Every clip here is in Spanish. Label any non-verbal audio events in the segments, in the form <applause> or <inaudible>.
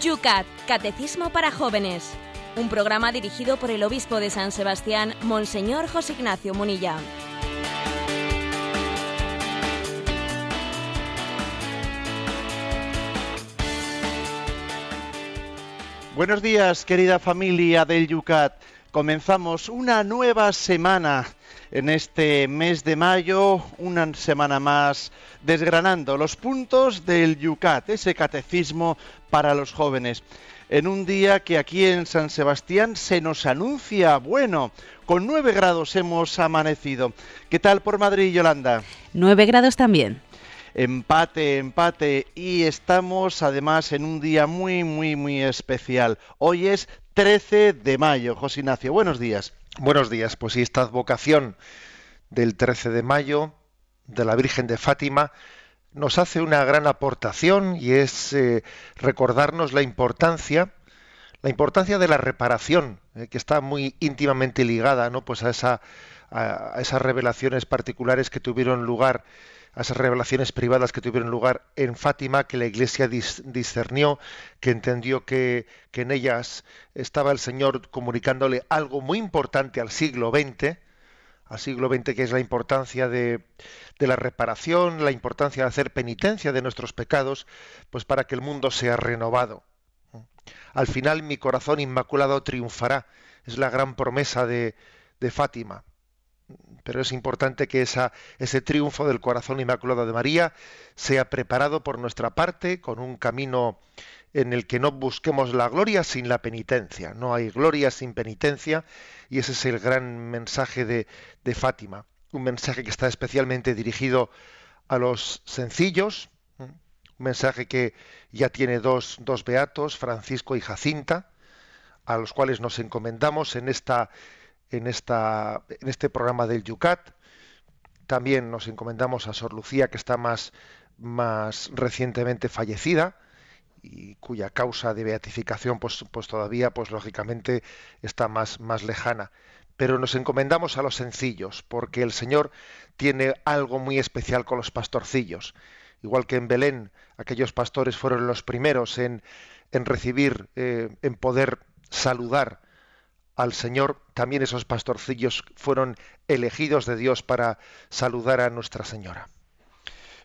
Yucat, Catecismo para Jóvenes. Un programa dirigido por el obispo de San Sebastián, Monseñor José Ignacio Munilla. Buenos días, querida familia del Yucat. Comenzamos una nueva semana en este mes de mayo, una semana más desgranando los puntos del Yucat, ese catecismo para los jóvenes. En un día que aquí en San Sebastián se nos anuncia bueno, con nueve grados hemos amanecido. ¿Qué tal por Madrid, Yolanda? Nueve grados también. Empate, empate. Y estamos además en un día muy, muy, muy especial. Hoy es 13 de mayo. José Ignacio, buenos días. Buenos días. Pues sí, esta vocación del 13 de mayo de la Virgen de Fátima nos hace una gran aportación y es eh, recordarnos la importancia la importancia de la reparación eh, que está muy íntimamente ligada no pues a esa a, esas revelaciones particulares que tuvieron lugar a esas revelaciones privadas que tuvieron lugar en Fátima, que la Iglesia discernió, que entendió que, en ellas estaba el Señor comunicándole algo muy importante al siglo XX, al siglo XX, que es la importancia de, la reparación, la importancia de hacer penitencia de nuestros pecados, pues para que el mundo sea renovado. Al final mi corazón inmaculado triunfará, es la gran promesa de, de Fátima. Pero es importante que ese triunfo del corazón inmaculado de María sea preparado por nuestra parte con un camino en el que no busquemos la gloria sin la penitencia. No hay gloria sin penitencia y ese es el gran mensaje de, de Fátima. Un mensaje que está especialmente dirigido a los sencillos, un mensaje que ya tiene dos, dos beatos, Francisco y Jacinta, a los cuales nos encomendamos en, esta, en, este programa del Yucat. También nos encomendamos a Sor Lucía, que está más, más recientemente fallecida, y cuya causa de beatificación pues, pues todavía pues lógicamente está más, más lejana. Pero nos encomendamos a los sencillos, porque el Señor tiene algo muy especial con los pastorcillos. Igual que en Belén, aquellos pastores fueron los primeros en, en recibir, eh, en poder saludar al Señor, también esos pastorcillos fueron elegidos de Dios para saludar a Nuestra Señora.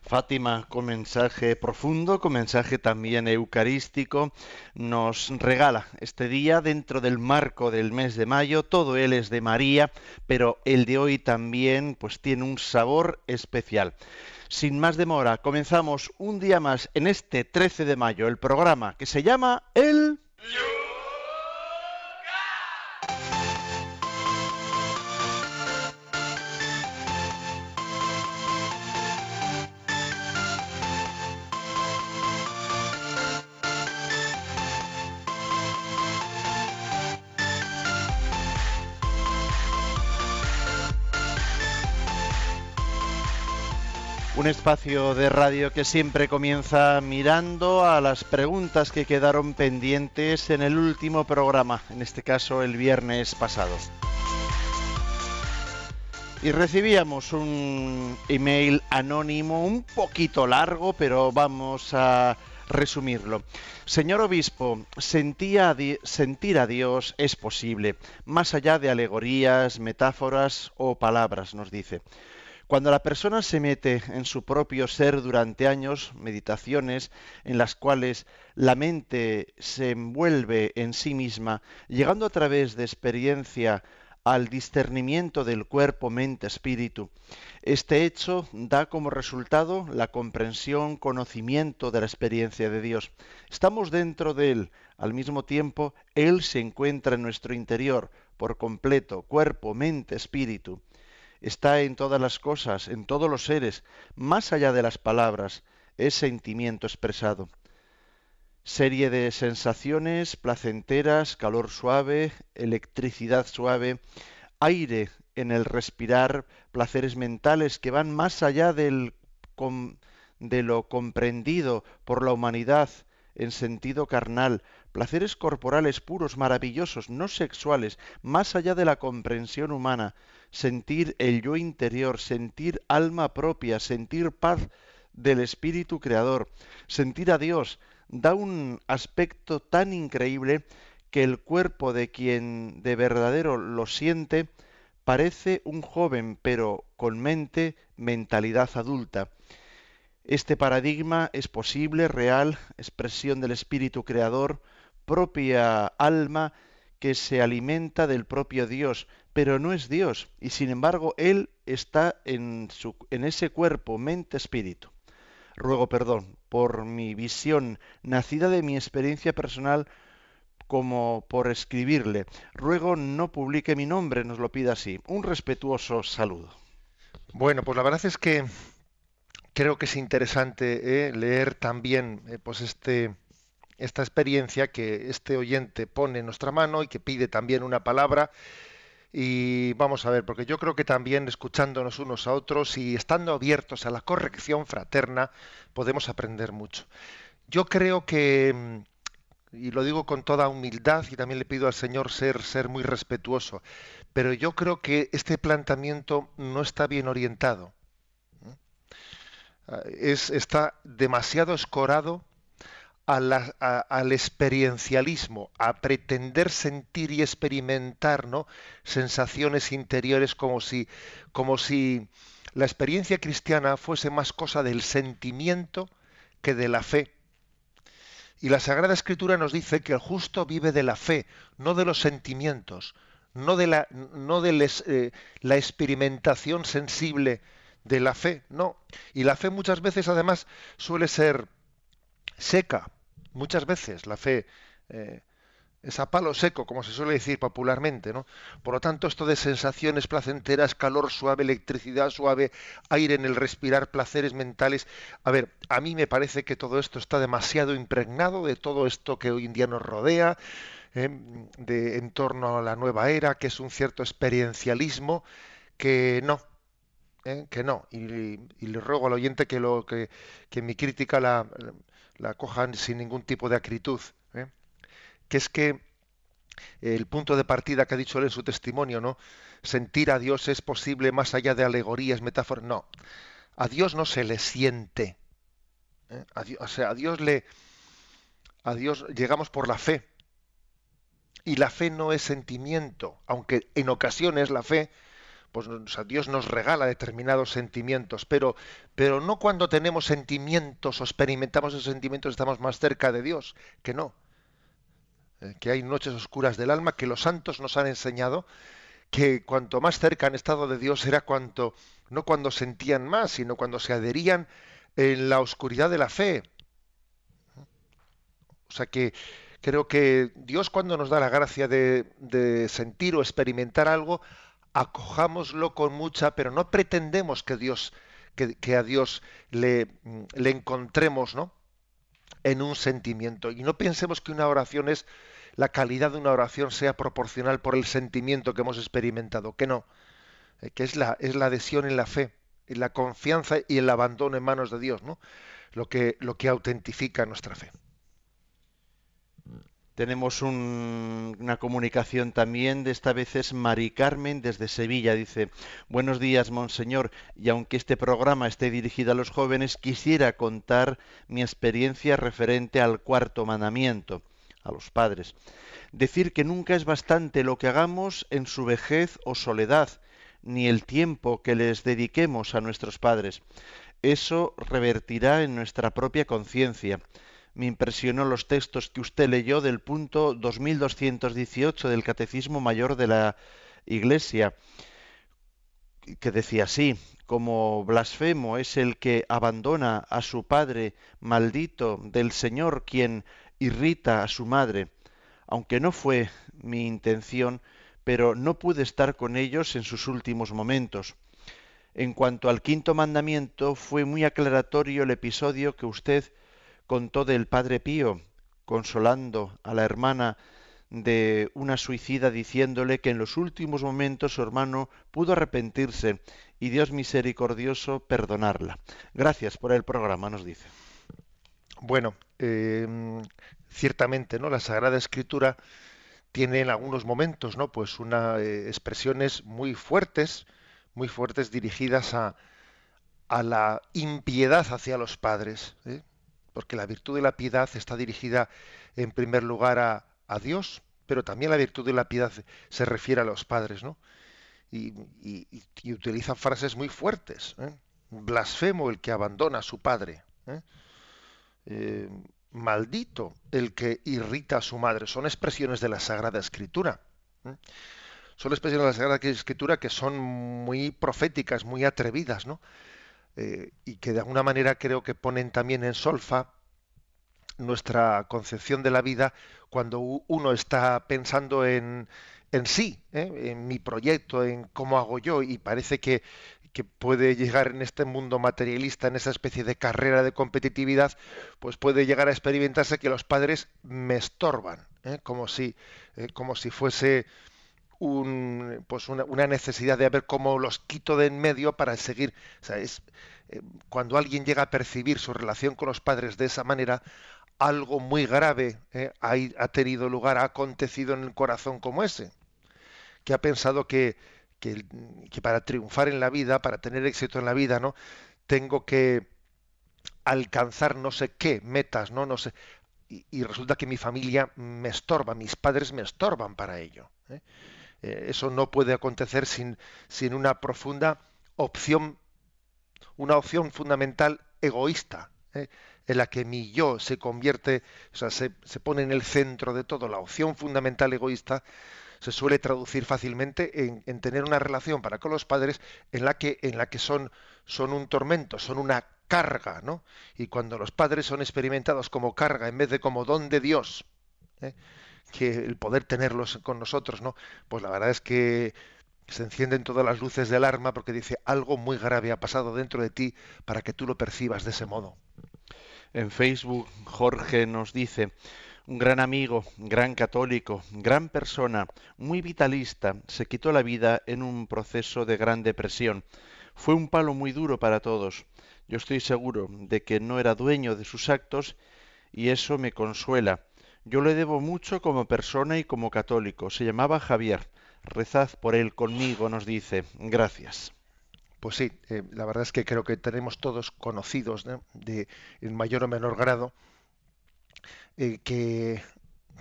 Fátima, con mensaje profundo, con mensaje también eucarístico, nos regala este día dentro del marco del mes de mayo. Todo él es de María, pero el de hoy también pues tiene un sabor especial. Sin más demora, comenzamos un día más en este 13 de mayo el programa que se llama El... Un espacio de radio que siempre comienza mirando a las preguntas que quedaron pendientes en el último programa, en este caso el viernes pasado. Y recibíamos un email anónimo un poquito largo, pero vamos a resumirlo. Señor obispo, sentir a Dios es posible, más allá de alegorías, metáforas o palabras, nos dice. Cuando la persona se mete en su propio ser durante años, meditaciones en las cuales la mente se envuelve en sí misma, llegando a través de experiencia al discernimiento del cuerpo, mente, espíritu. Este hecho da como resultado la comprensión, conocimiento de la experiencia de Dios. Estamos dentro de Él. Al mismo tiempo, Él se encuentra en nuestro interior por completo, cuerpo, mente, espíritu está en todas las cosas, en todos los seres, más allá de las palabras, es sentimiento expresado. Serie de sensaciones placenteras, calor suave, electricidad suave, aire en el respirar, placeres mentales que van más allá de lo comprendido por la humanidad en sentido carnal, placeres corporales puros, maravillosos, no sexuales, más allá de la comprensión humana, sentir el yo interior, sentir alma propia, sentir paz del Espíritu Creador, sentir a Dios da un aspecto tan increíble que el cuerpo de quien de verdadero lo siente parece un joven, pero con mente, mentalidad adulta. Este paradigma es posible, real, expresión del espíritu creador, propia alma que se alimenta del propio Dios, pero no es Dios, y sin embargo Él está en, su, en ese cuerpo, mente, espíritu. Ruego perdón por mi visión nacida de mi experiencia personal como por escribirle. Ruego no publique mi nombre, nos lo pida así. Un respetuoso saludo. Bueno, pues la verdad es que creo que es interesante eh, leer también eh, pues este, esta experiencia que este oyente pone en nuestra mano y que pide también una palabra. Y vamos a ver, porque yo creo que también escuchándonos unos a otros y estando abiertos a la corrección fraterna, podemos aprender mucho. Yo creo que, y lo digo con toda humildad y también le pido al Señor ser, ser muy respetuoso, pero yo creo que este planteamiento no está bien orientado. Es, está demasiado escorado al experiencialismo, a pretender sentir y experimentar ¿no? sensaciones interiores como si, como si la experiencia cristiana fuese más cosa del sentimiento que de la fe. Y la Sagrada Escritura nos dice que el justo vive de la fe, no de los sentimientos, no de la, no de eh, la experimentación sensible de la fe, no. Y la fe muchas veces además suele ser seca. Muchas veces la fe eh, es a palo seco, como se suele decir popularmente, ¿no? Por lo tanto, esto de sensaciones placenteras, calor suave, electricidad suave, aire en el respirar, placeres mentales. A ver, a mí me parece que todo esto está demasiado impregnado de todo esto que hoy en día nos rodea, ¿eh? de en torno a la nueva era, que es un cierto experiencialismo que no, ¿eh? que no. Y, le ruego al oyente que, lo, que, que mi crítica la, la cojan sin ningún tipo de acritud. ¿eh? Que es que el punto de partida que ha dicho él en su testimonio, ¿no? Sentir a Dios es posible más allá de alegorías, metáforas. No, a Dios no se le siente. ¿eh? o sea, a Dios le, a Dios llegamos por la fe. Y la fe no es sentimiento, aunque en ocasiones la fe pues Dios nos regala determinados sentimientos, pero, pero no cuando tenemos sentimientos o experimentamos esos sentimientos estamos más cerca de Dios, que no. Eh, que hay noches oscuras del alma que los santos nos han enseñado que cuanto más cerca han estado de Dios era cuanto, no cuando sentían más, sino cuando se adherían en la oscuridad de la fe. O sea que creo que Dios cuando nos da la gracia de, de sentir o experimentar algo, acojámoslo con mucha, pero no pretendemos que Dios, que, a Dios le, le encontremos, ¿no? en un sentimiento. Y no pensemos que una oración es, la calidad de una oración sea proporcional por el sentimiento que hemos experimentado, que no, eh, que es la, es la adhesión en la fe, en la confianza y el abandono en manos de Dios, ¿no? lo, que, lo que autentifica nuestra fe. Tenemos una comunicación también, de esta vez es Mari Carmen desde Sevilla. Dice, buenos días, Monseñor, y aunque este programa esté dirigido a los jóvenes, quisiera contar mi experiencia referente al cuarto mandamiento, a los padres. Decir que nunca es bastante lo que hagamos en su vejez o soledad, ni el tiempo que les dediquemos a nuestros padres. Eso revertirá en nuestra propia conciencia me impresionó los textos que usted leyó del punto 2218 del Catecismo Mayor de la Iglesia, que decía así, como blasfemo es el que abandona a su padre maldito del Señor quien irrita a su madre, aunque no fue mi intención, pero no pude estar con ellos en sus últimos momentos. En cuanto al quinto mandamiento, fue muy aclaratorio el episodio que usted contó del Padre Pío, consolando a la hermana de una suicida diciéndole que en los últimos momentos su hermano pudo arrepentirse y Dios misericordioso perdonarla. Gracias por el programa, nos dice. Bueno, eh, ciertamente, ¿no? La Sagrada Escritura tiene en algunos momentos, ¿no? Pues unas eh, expresiones muy fuertes, muy fuertes dirigidas a, a la impiedad hacia los padres. ¿eh? Porque la virtud de la piedad está dirigida en primer lugar a, Dios, pero también la virtud de la piedad se refiere a los padres, ¿no? Y, utiliza frases muy fuertes. ¿eh? Blasfemo el que abandona a su padre. ¿eh? Eh, maldito el que irrita a su madre. Son expresiones de la Sagrada Escritura. Son expresiones de la Sagrada Escritura que son muy proféticas, muy atrevidas, ¿no? Eh, y que de alguna manera creo que ponen también en solfa nuestra concepción de la vida cuando uno está pensando en, en sí, ¿eh? en mi proyecto, en cómo hago yo, y parece que, que, puede llegar en este mundo materialista, en esa especie de carrera de competitividad, pues puede llegar a experimentarse que los padres me estorban, ¿eh? como, si, como si fuese un, pues una, necesidad de ver cómo los quito de en medio para seguir. Eh, cuando alguien llega a percibir su relación con los padres de esa manera, algo muy grave eh, ha, tenido lugar, ha acontecido en el corazón como ese, que ha pensado que, que, para triunfar en la vida, para tener éxito en la vida, ¿no? Tengo que alcanzar no sé qué metas, ¿no? No sé. Y, resulta que mi familia me estorba, mis padres me estorban para ello. ¿eh? Eh, eso no puede acontecer sin, sin una profunda opción, una opción fundamental egoísta, ¿eh? en la que mi yo se convierte, o sea, se, pone en el centro de todo. La opción fundamental egoísta se suele traducir fácilmente en, tener una relación para con los padres en la que, en la que son, son un tormento, son una carga, ¿no? Y cuando los padres son experimentados como carga en vez de como don de Dios, ¿eh? Que el poder tenerlos con nosotros, ¿no? Pues la verdad es que se encienden todas las luces del arma porque dice algo muy grave ha pasado dentro de ti para que tú lo percibas de ese modo. En Facebook Jorge nos dice, un gran amigo, gran católico, gran persona, muy vitalista, se quitó la vida en un proceso de gran depresión. Fue un palo muy duro para todos. Yo estoy seguro de que no era dueño de sus actos y eso me consuela. Yo le debo mucho como persona y como católico. Se llamaba Javier. Rezad por él conmigo, nos dice. Gracias. Pues sí, eh, la verdad es que creo que tenemos todos conocidos de, en mayor o menor grado eh, que,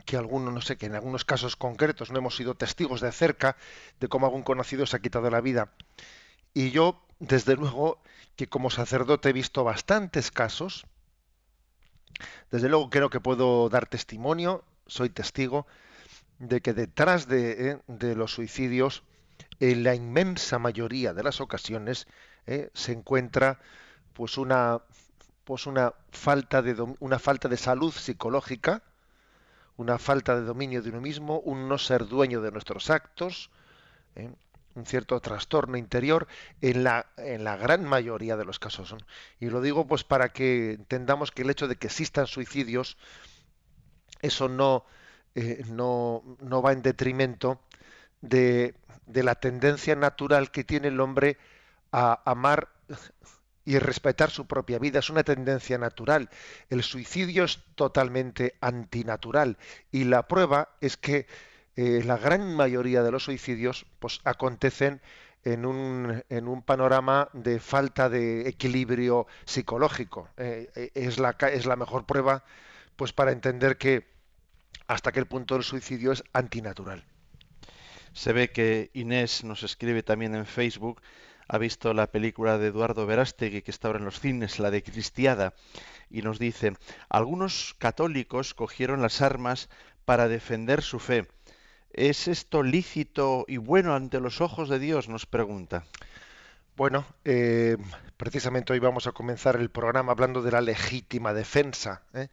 que algunos, no sé, que en algunos casos concretos no hemos sido testigos de cerca de cómo algún conocido se ha quitado la vida. Y yo, desde luego, que como sacerdote he visto bastantes casos desde luego creo que puedo dar testimonio, soy testigo, de que detrás de, eh, los suicidios, en la inmensa mayoría de las ocasiones, eh, se encuentra pues una, pues una falta de una falta de salud psicológica, una falta de dominio de uno mismo, un no ser dueño de nuestros actos, eh, un cierto trastorno interior en la, en la gran mayoría de los casos. Y lo digo pues para que entendamos que el hecho de que existan suicidios, eso no, eh, no, no, va en detrimento de, de, la tendencia natural que tiene el hombre a amar y respetar su propia vida. Es una tendencia natural. El suicidio es totalmente antinatural. Y la prueba es que eh, la gran mayoría de los suicidios pues, acontecen en un, en un panorama de falta de equilibrio psicológico. Eh, eh, es, la, es la mejor prueba pues, para entender que hasta qué punto el suicidio es antinatural. Se ve que Inés nos escribe también en Facebook, ha visto la película de Eduardo Verástegui que está ahora en los cines, la de Cristiada, y nos dice, algunos católicos cogieron las armas para defender su fe ¿Es esto lícito y bueno ante los ojos de Dios? Nos pregunta. Bueno, eh, precisamente hoy vamos a comenzar el programa hablando de la legítima defensa. ¿eh?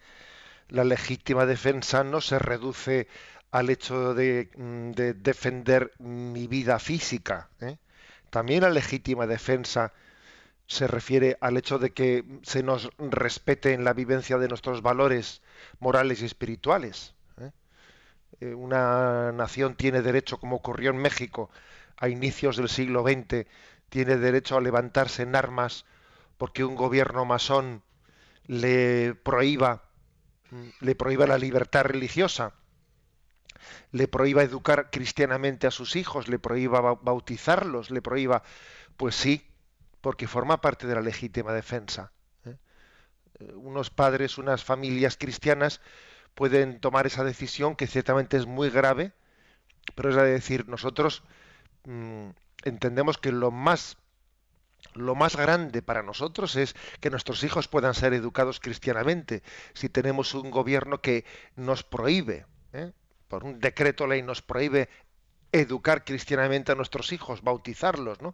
La legítima defensa no se reduce al hecho de, mm, defender mi vida física. ¿eh? También la legítima defensa se refiere al hecho de que se nos respete en la vivencia de nuestros valores morales y espirituales. Eh, una nación tiene derecho, como ocurrió en México a inicios del siglo XX, tiene derecho a levantarse en armas porque un gobierno masón le prohíba le prohíba la libertad religiosa, le prohíba educar cristianamente a sus hijos, le prohíba bautizarlos, le prohíba, pues sí, porque forma parte de la legítima defensa. ¿eh? Eh, unos padres, unas familias cristianas pueden tomar esa decisión que ciertamente es muy grave, pero es decir, nosotros mm, entendemos que lo más lo más grande para nosotros es que nuestros hijos puedan ser educados cristianamente. Si tenemos un gobierno que nos prohíbe, ¿eh? por un decreto ley nos prohíbe educar cristianamente a nuestros hijos, bautizarlos, ¿no?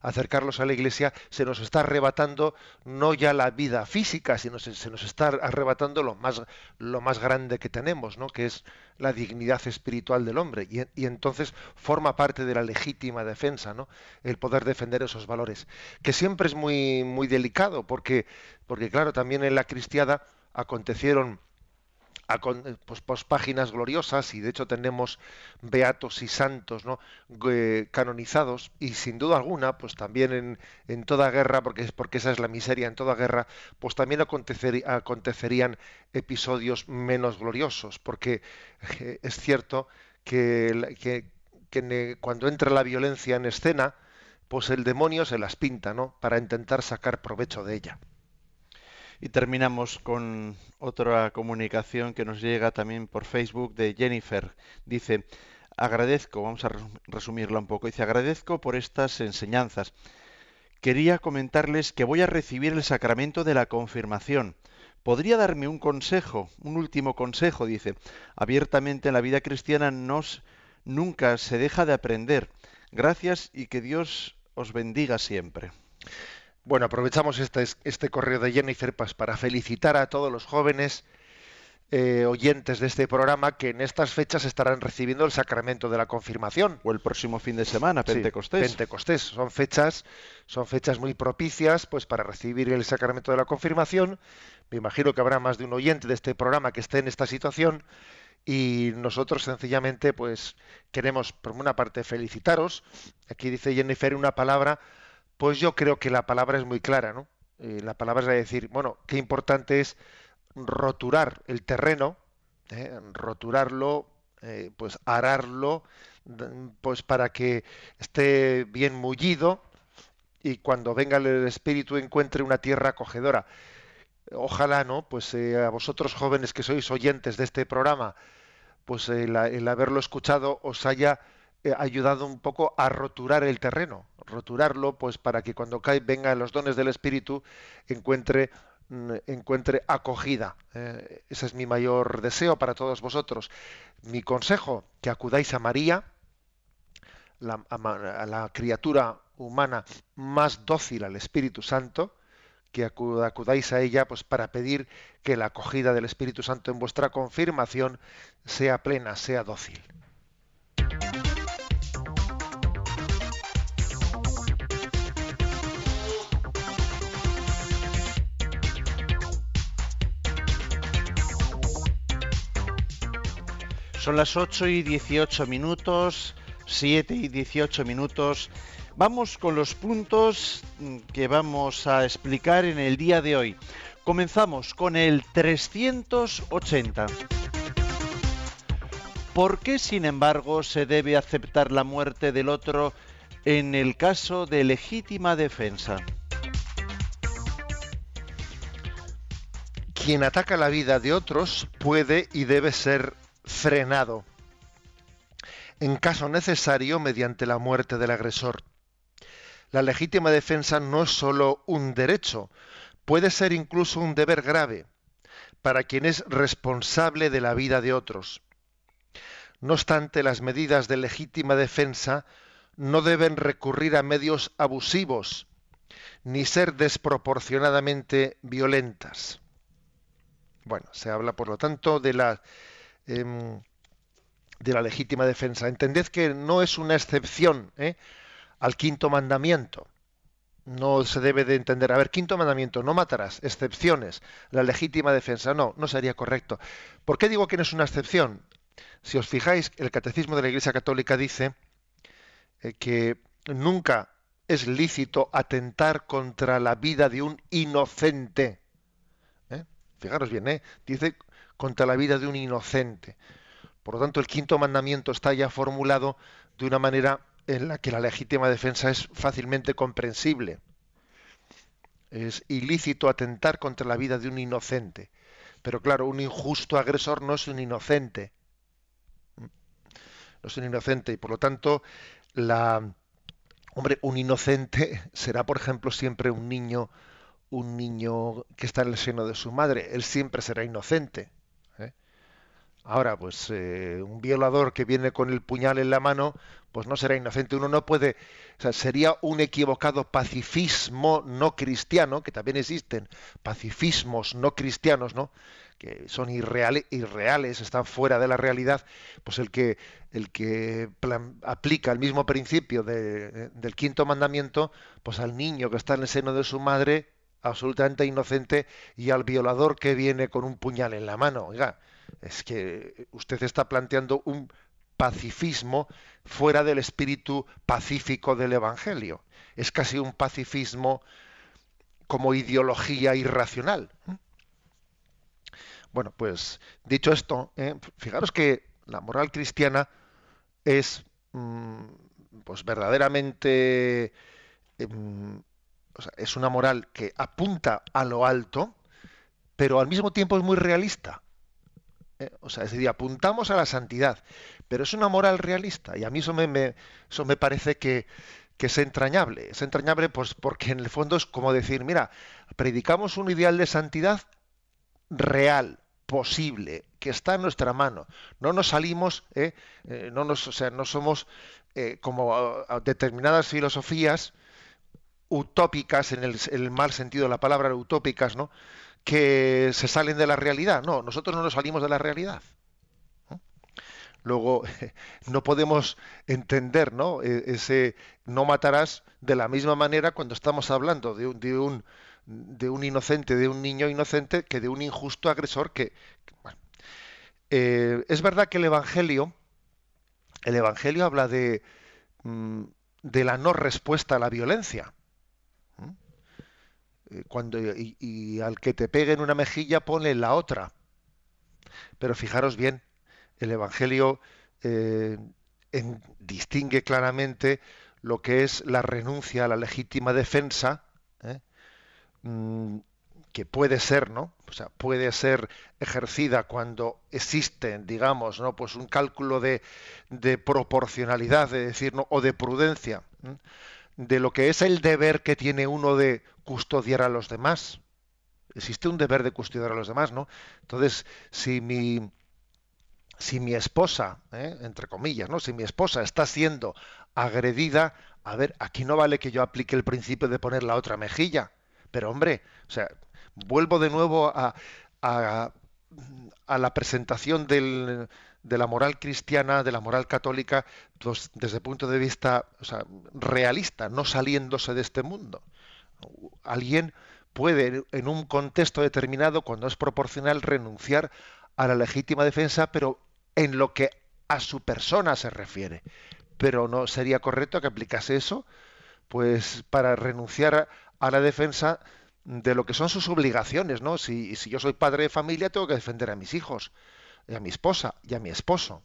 Acercarlos a la iglesia, se nos está arrebatando no ya la vida física, sino se, nos está arrebatando lo más, lo más grande que tenemos, ¿no? que es la dignidad espiritual del hombre. Y, y, entonces forma parte de la legítima defensa, ¿no? el poder defender esos valores, que siempre es muy, muy delicado, porque, porque claro, también en la cristiada acontecieron pues, pues, páginas gloriosas y de hecho tenemos beatos y santos ¿no? canonizados y sin duda alguna pues también en, en, toda guerra porque porque esa es la miseria en toda guerra pues también acontecerían episodios menos gloriosos porque eh, es cierto que, que, que cuando entra la violencia en escena pues el demonio se las pinta no para intentar sacar provecho de ella y terminamos con otra comunicación que nos llega también por Facebook de Jennifer. Dice, agradezco, vamos a resumirla un poco, dice, agradezco por estas enseñanzas. Quería comentarles que voy a recibir el sacramento de la confirmación. ¿Podría darme un consejo, un último consejo? Dice, abiertamente en la vida cristiana nos, nunca se deja de aprender. Gracias y que Dios os bendiga siempre. Bueno, aprovechamos este, este correo de Jennifer para felicitar a todos los jóvenes eh, oyentes de este programa que en estas fechas estarán recibiendo el sacramento de la confirmación. O el próximo fin de semana, Pentecostés. Pentecostés. Son fechas, son fechas muy propicias pues para recibir el sacramento de la confirmación. Me imagino que habrá más de un oyente de este programa que esté en esta situación y nosotros sencillamente pues queremos por una parte felicitaros. Aquí dice Jennifer una palabra pues yo creo que la palabra es muy clara, ¿no? Eh, la palabra es decir, bueno, qué importante es roturar el terreno, ¿eh? roturarlo, eh, pues ararlo, pues para que esté bien mullido y cuando venga el espíritu encuentre una tierra acogedora. Ojalá, ¿no? Pues a vosotros jóvenes que sois oyentes de este programa, pues el haberlo escuchado os haya ayudado un poco a roturar el terreno, roturarlo, pues para que cuando cae, vengan los dones del Espíritu encuentre mm, encuentre acogida. Eh, ese es mi mayor deseo para todos vosotros. Mi consejo, que acudáis a María, la, a, la criatura humana más dócil al Espíritu Santo, que acudáis a ella pues para pedir que la acogida del Espíritu Santo en vuestra confirmación sea plena, sea dócil. Son las 8 y 18 minutos, 7 y 18 minutos. Vamos con los puntos que vamos a explicar en el día de hoy. Comenzamos con el 380. ¿Por qué, sin embargo, se debe aceptar la muerte del otro en el caso de legítima defensa? Quien ataca la vida de otros puede y debe ser frenado, en caso necesario mediante la muerte del agresor. La legítima defensa no es sólo un derecho, puede ser incluso un deber grave para quien es responsable de la vida de otros. No obstante, las medidas de legítima defensa no deben recurrir a medios abusivos ni ser desproporcionadamente violentas. Bueno, se habla por lo tanto de la Em, de la legítima defensa. Entended que no es una excepción ¿eh? al quinto mandamiento. No se debe de entender, a ver, quinto mandamiento, no matarás, excepciones, la legítima defensa, no, no sería correcto. ¿Por qué digo que no es una excepción? Si os fijáis, el Catecismo de la Iglesia Católica dice eh, que nunca es lícito atentar contra la vida de un inocente. ¿eh? Fijaros bien, ¿eh? dice contra la vida de un inocente. Por lo tanto, el quinto mandamiento está ya formulado de una manera en la que la legítima defensa es fácilmente comprensible. Es ilícito atentar contra la vida de un inocente. Pero claro, un injusto agresor no es un inocente. No es un inocente y por lo tanto la hombre, un inocente <laughs> será por ejemplo siempre un niño un niño que está en el seno de su madre, él siempre será inocente. ¿Eh? Ahora, pues eh, un violador que viene con el puñal en la mano, pues no será inocente. Uno no puede, o sea, sería un equivocado pacifismo no cristiano, que también existen pacifismos no cristianos, ¿no? que son irreales, irreales, están fuera de la realidad, pues el que, el que aplica el mismo principio del quinto mandamiento, pues al niño que está en el seno de su madre, absolutamente inocente, y al violador que viene con un puñal en la mano. Oiga, es que usted está planteando un pacifismo fuera del espíritu pacífico del Evangelio. Es casi un pacifismo como ideología irracional. Bueno, pues dicho esto, eh, fijaros que la moral cristiana es mm, pues verdaderamente em, es una moral que apunta a lo alto, pero al mismo tiempo es muy realista. Eh, o sea, es decir, apuntamos a la santidad, pero es una moral realista y a mí eso me, eso me parece que, es entrañable. Es entrañable pues, porque en el fondo es como decir, mira, predicamos un ideal de santidad real, posible, que está en nuestra mano. No nos salimos, eh, eh, no nos, o sea, no somos como determinadas filosofías utópicas en el, mal sentido de la palabra utópicas, ¿no? Que se salen de la realidad. No, nosotros no nos salimos de la realidad. Luego, <laughs> no podemos entender ¿no? E, ese no matarás de la misma manera cuando estamos hablando de un, de un, de un inocente, de un niño inocente, que de un injusto agresor que... Eh, es verdad que el Evangelio, el Evangelio habla de, mm, de la no respuesta a la violencia. Eh, cuando y, al que te pegue en una mejilla pone la otra. Pero fijaros bien, el Evangelio eh, distingue claramente lo que es la renuncia a la legítima defensa, ¿eh? mm, que puede ser, ¿no? O sea, puede ser ejercida cuando existe, digamos, ¿no? Pues un cálculo de, de proporcionalidad, de decir, ¿no? o de prudencia de lo que es el deber que tiene uno de custodiar a los demás. Existe un deber de custodiar a los demás, ¿no? Entonces, si mi si mi esposa, ¿eh? entre comillas, ¿no? Si mi esposa está siendo agredida, a ver, aquí no vale que yo aplique el principio de poner la otra mejilla. Pero hombre, o sea, vuelvo de nuevo a, a, a la presentación del, de la moral cristiana, de la moral católica, pues, desde el punto de vista realista, no saliéndose de este mundo. Alguien puede, en un contexto determinado, cuando es proporcional, renunciar a la legítima defensa, pero en lo que a su persona se refiere. Pero no sería correcto que aplicase eso, pues para renunciar a la defensa de lo que son sus obligaciones, ¿no? Si, si yo soy padre de familia, tengo que defender a mis hijos a mi esposa y a mi esposo.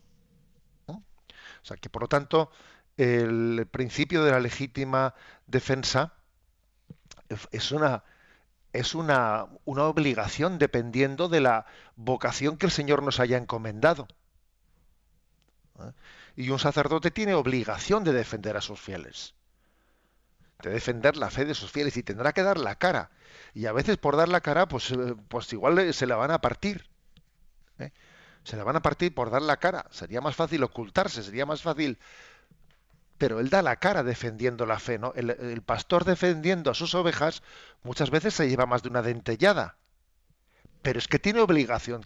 O sea que, por lo tanto, el principio de la legítima defensa es una es una, una obligación dependiendo de la vocación que el Señor nos haya encomendado. ¿Eh? Y un sacerdote tiene obligación de defender a sus fieles, de defender la fe de sus fieles y tendrá que dar la cara. Y a veces por dar la cara, pues, eh, pues igual se la van a partir. Se la van a partir por dar la cara. Sería más fácil ocultarse, sería más fácil. Pero él da la cara defendiendo la fe, ¿no? El, pastor defendiendo a sus ovejas muchas veces se lleva más de una dentellada. Pero es que tiene obligación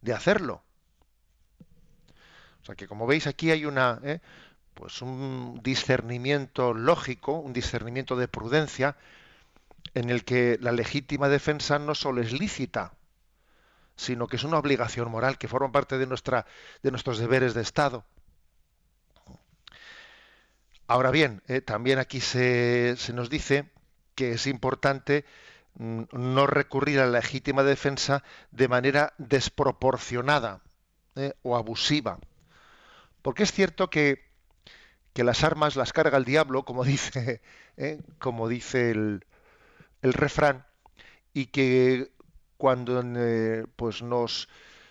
de hacerlo. O sea que como veis aquí hay una, ¿eh? pues un discernimiento lógico, un discernimiento de prudencia, en el que la legítima defensa no solo es lícita, sino que es una obligación moral que forma parte de, nuestra, de nuestros deberes de Estado. Ahora bien, eh, también aquí se, se, nos dice que es importante mm, no recurrir a la legítima defensa de manera desproporcionada eh, o abusiva. Porque es cierto que, que, las armas las carga el diablo, como <laughs> dice, eh, como dice el, el refrán y que cuando eh, pues nos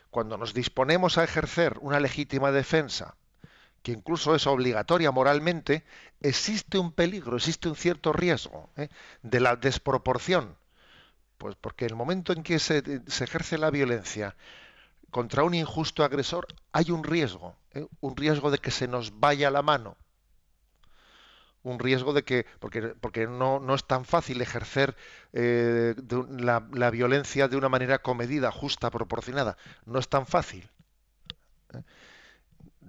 cuando nos disponemos a ejercer una legítima defensa que incluso es obligatoria moralmente, existe un peligro, existe un cierto riesgo ¿eh? de la desproporción. Pues porque el momento en que se, ejerce la violencia contra un injusto agresor, hay un riesgo, ¿eh? un riesgo de que se nos vaya la mano. Un riesgo de que, porque, porque no, no es tan fácil ejercer eh, la, la, violencia de una manera comedida, justa, proporcionada. No es tan fácil.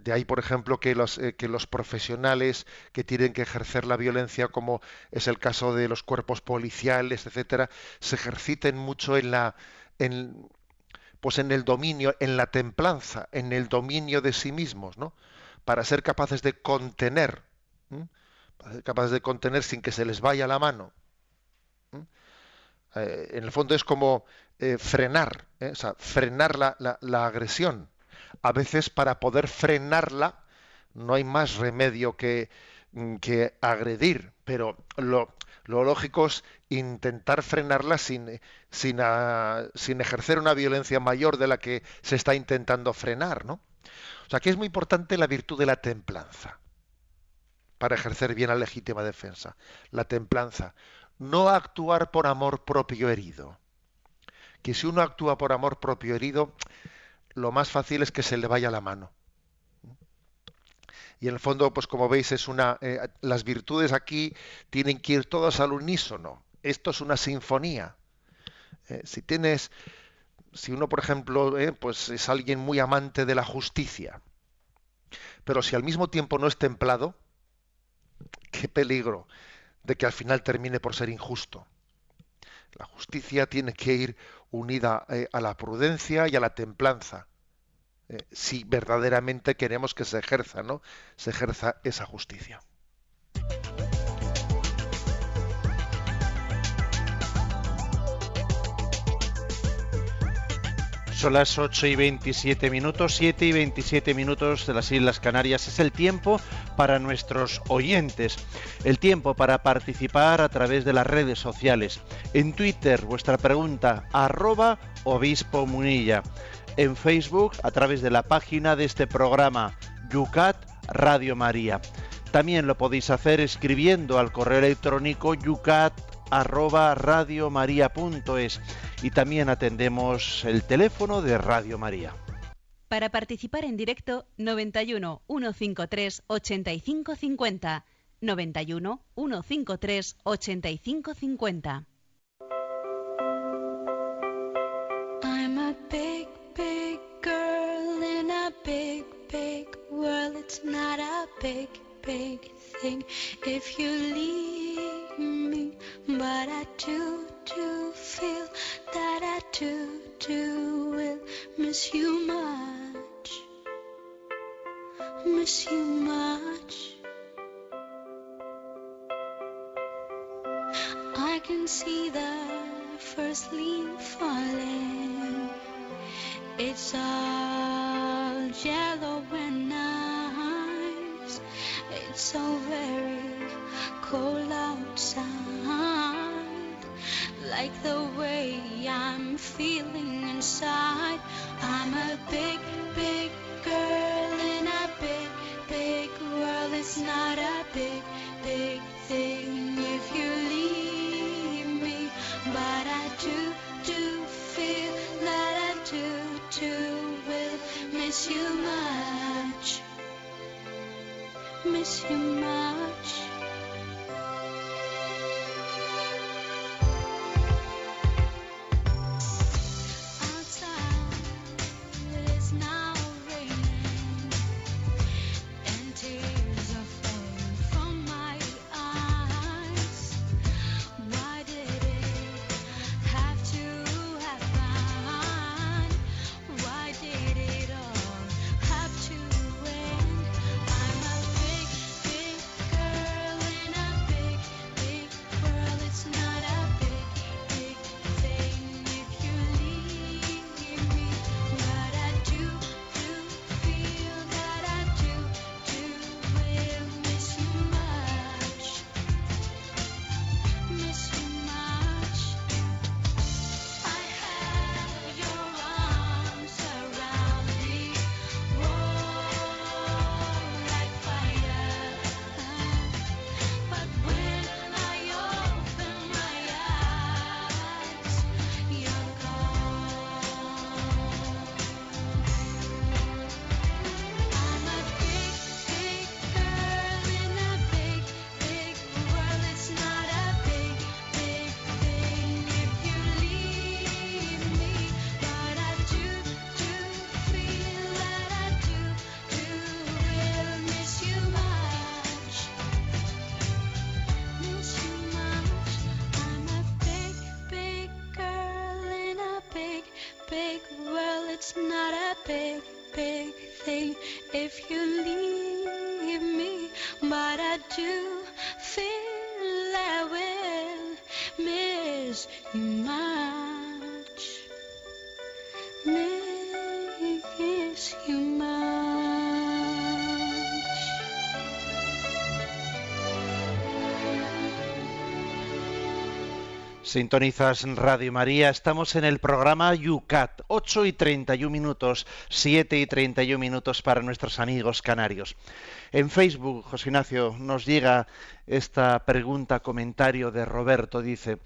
De ahí, por ejemplo, que los, eh, que los profesionales que tienen que ejercer la violencia, como es el caso de los cuerpos policiales, etcétera, se ejerciten mucho en la, en, pues en el dominio, en la templanza, en el dominio de sí mismos, ¿no? Para ser capaces de contener, capaces de contener sin que se les vaya la mano. Eh, en el fondo es como eh, frenar, sea, frenar la, la, agresión a veces para poder frenarla no hay más remedio que, mm, que agredir, pero lo, lógico es intentar frenarla sin, sin, ah, sin, ejercer una violencia mayor de la que se está intentando frenar, ¿no? O sea, que es muy importante la virtud de la templanza para ejercer bien la legítima defensa. La templanza. No actuar por amor propio herido. Que si uno actúa por amor propio herido, lo más fácil es que se le vaya la mano. Y en el fondo, pues como veis, es una, eh, las virtudes aquí tienen que ir todas al unísono. Esto es una sinfonía. Eh, si tienes, si uno, por ejemplo, eh, pues es alguien muy amante de la justicia, pero si al mismo tiempo no es templado, qué peligro de que al final termine por ser injusto. La justicia tiene que ir unida eh, a la prudencia y a la templanza, eh, si verdaderamente queremos que se ejerza, ¿no? Se ejerza esa justicia. Son las 8 y 27 minutos, 7 y 27 minutos de las Islas Canarias. Es el tiempo para nuestros oyentes, el tiempo para participar a través de las redes sociales. En Twitter, vuestra pregunta, arroba obispo munilla. En Facebook, a través de la página de este programa, Yucat Radio María. También lo podéis hacer escribiendo al correo electrónico yucat arroba radiomaria.es y también atendemos el teléfono de Radio María. Para participar en directo 91 153 8550 91 153 8550 I'm a big big girl in a big big world. It's not a big big thing. If you leave but I do do feel that I do do will miss you much. Miss you much. I can see the first leaf falling. It's all feeling inside. I'm a big, Sintonizas Radio María, estamos en el programa Yucat, 8 y 31 minutos, 7 y 31 minutos para nuestros amigos canarios. En Facebook, José Ignacio, nos llega esta pregunta, comentario de Roberto, dice,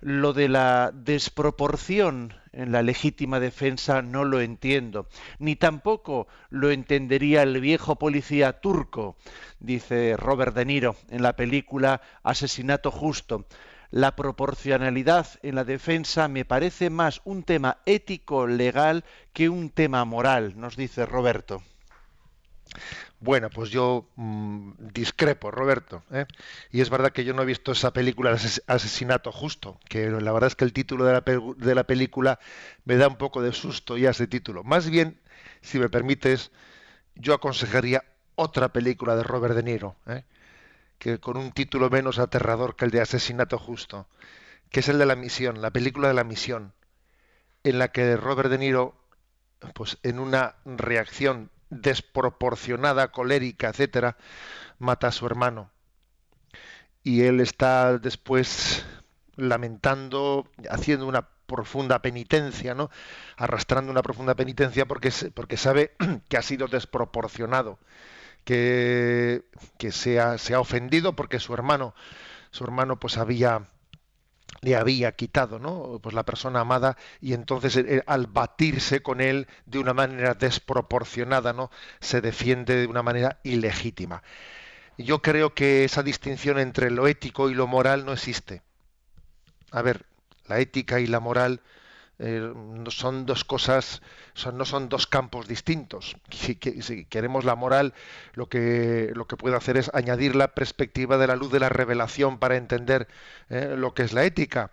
lo de la desproporción en la legítima defensa no lo entiendo, ni tampoco lo entendería el viejo policía turco, dice Robert De Niro en la película Asesinato Justo la proporcionalidad en la defensa me parece más un tema ético legal que un tema moral, nos dice Roberto. Bueno, pues yo mmm, discrepo, Roberto. ¿eh? Y es verdad que yo no he visto esa película Asesinato Justo, que la verdad es que el título de la, de la película me da un poco de susto ya ese título. Más bien, si me permites, yo aconsejaría otra película de Robert De Niro, ¿eh? Que con un título menos aterrador que el de Asesinato Justo, que es el de la misión, la película de la misión, en la que Robert De Niro, pues en una reacción desproporcionada, colérica, etcétera, mata a su hermano. Y él está después lamentando, haciendo una profunda penitencia, ¿no? Arrastrando una profunda penitencia porque, porque sabe <clears throat> que ha sido desproporcionado que, que se, ha, se, ha, ofendido porque su hermano, su hermano pues había le había quitado ¿no? pues la persona amada y entonces eh, al batirse con él de una manera desproporcionada no se defiende de una manera ilegítima. Yo creo que esa distinción entre lo ético y lo moral no existe. A ver la ética y la moral eh, son dos cosas, son, no son dos campos distintos. Si, queremos la moral, lo que, lo que puede hacer es añadir la perspectiva de la luz de la revelación para entender eh, lo que es la ética.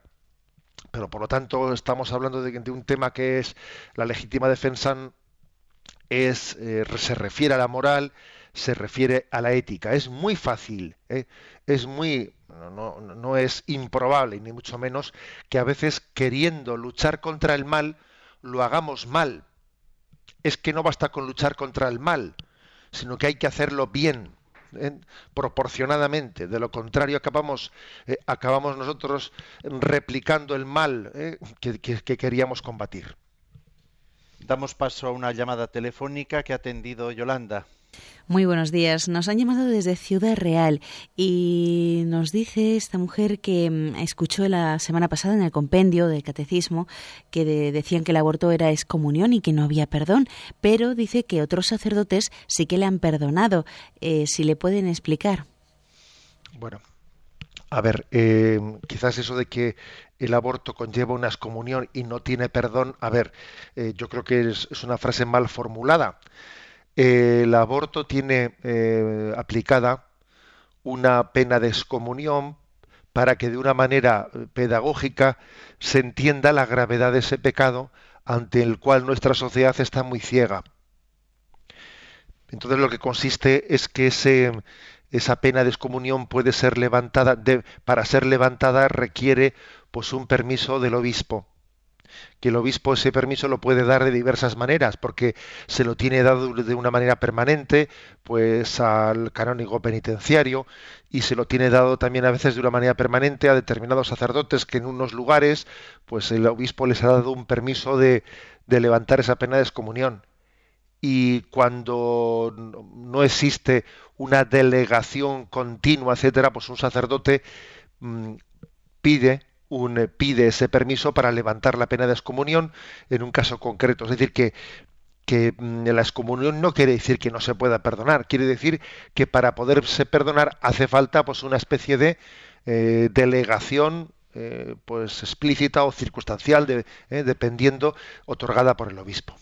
Pero por lo tanto estamos hablando de un tema que es la legítima defensa, es, eh, se refiere a la moral, se refiere a la ética. Es muy fácil, ¿eh? es muy no, no, es improbable, ni mucho menos, que a veces queriendo luchar contra el mal, lo hagamos mal. Es que no basta con luchar contra el mal, sino que hay que hacerlo bien, ¿eh? proporcionadamente. De lo contrario, acabamos, acabamos nosotros replicando el mal que queríamos combatir. Damos paso a una llamada telefónica que ha atendido Yolanda. Muy buenos días. Nos han llamado desde Ciudad Real y nos dice esta mujer que mm, escuchó la semana pasada en el compendio del catecismo que decían que el aborto era excomunión y que no había perdón, pero dice que otros sacerdotes sí que le han perdonado. Eh, si le pueden explicar. Bueno, a ver, eh, quizás eso de que el aborto conlleva una excomunión y no tiene perdón, a ver, eh, yo creo que es, una frase mal formulada el aborto tiene eh, aplicada una pena de excomunión para que de una manera eh, pedagógica se entienda la gravedad de ese pecado ante el cual nuestra sociedad está muy ciega. Entonces lo que consiste es que ese, esa pena de excomunión puede ser levantada, para ser levantada requiere pues un permiso del obispo que el obispo ese permiso lo puede dar de diversas maneras, porque se lo tiene dado de una manera permanente, pues al canónigo penitenciario, y se lo tiene dado también a veces de una manera permanente a determinados sacerdotes que en unos lugares, pues el obispo les ha dado un permiso de, de levantar esa pena de excomunión. Y cuando no existe una delegación continua, etcétera, pues un sacerdote mmm, pide un, pide ese permiso para levantar la pena de excomunión en un caso concreto. Es decir, que, mm, la excomunión no quiere decir que no se pueda perdonar, quiere decir que para poderse perdonar hace falta pues una especie de eh, delegación eh, pues explícita o circunstancial, de, eh, dependiendo, otorgada por el obispo.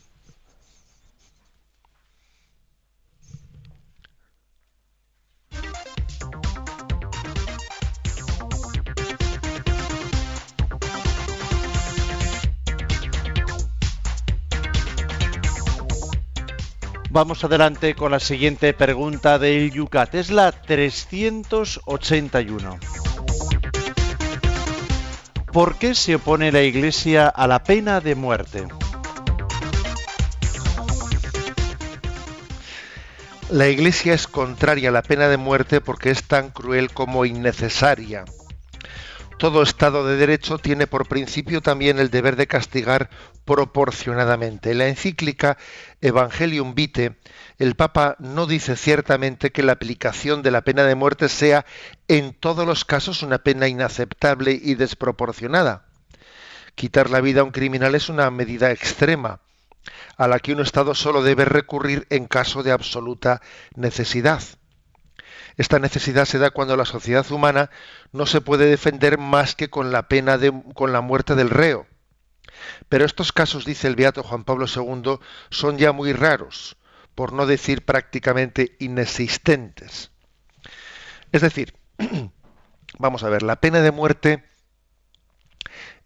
Vamos adelante con la siguiente pregunta del Yucat. Es la 381. ¿Por qué se opone la Iglesia a la pena de muerte? La Iglesia es contraria a la pena de muerte porque es tan cruel como innecesaria. Todo Estado de Derecho tiene por principio también el deber de castigar proporcionadamente. En la encíclica Evangelium Vitae, el Papa no dice ciertamente que la aplicación de la pena de muerte sea en todos los casos una pena inaceptable y desproporcionada. Quitar la vida a un criminal es una medida extrema a la que un Estado solo debe recurrir en caso de absoluta necesidad. Esta necesidad se da cuando la sociedad humana no se puede defender más que con la pena de, con la muerte del reo. Pero estos casos, dice el beato Juan Pablo II, son ya muy raros, por no decir prácticamente inexistentes. Es decir, <clears throat> vamos a ver, la pena de muerte,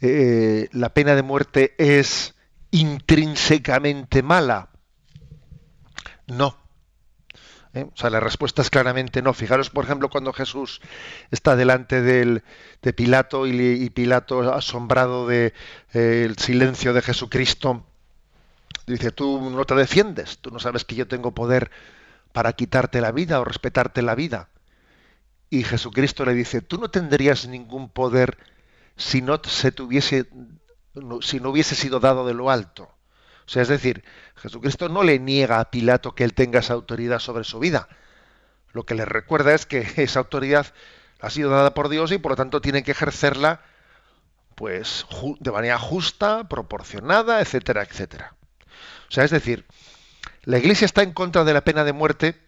eh, la pena de muerte es intrínsecamente mala? No. ¿Eh? O sea, la respuesta es claramente no. Fijaros, por ejemplo, cuando Jesús está delante del, de Pilato y, Pilato, asombrado del de, el silencio de Jesucristo, dice, tú no te defiendes, tú no sabes que yo tengo poder para quitarte la vida o respetarte la vida. Y Jesucristo le dice, tú no tendrías ningún poder si no se tuviese si no hubiese sido dado de lo alto. O sea, es decir, Jesucristo no le niega a Pilato que él tenga esa autoridad sobre su vida. Lo que le recuerda es que <laughs> esa autoridad ha sido dada por Dios y por lo tanto tiene que ejercerla pues de manera justa, proporcionada, etcétera, etcétera. O sea, es decir, la Iglesia está en contra de la pena de muerte,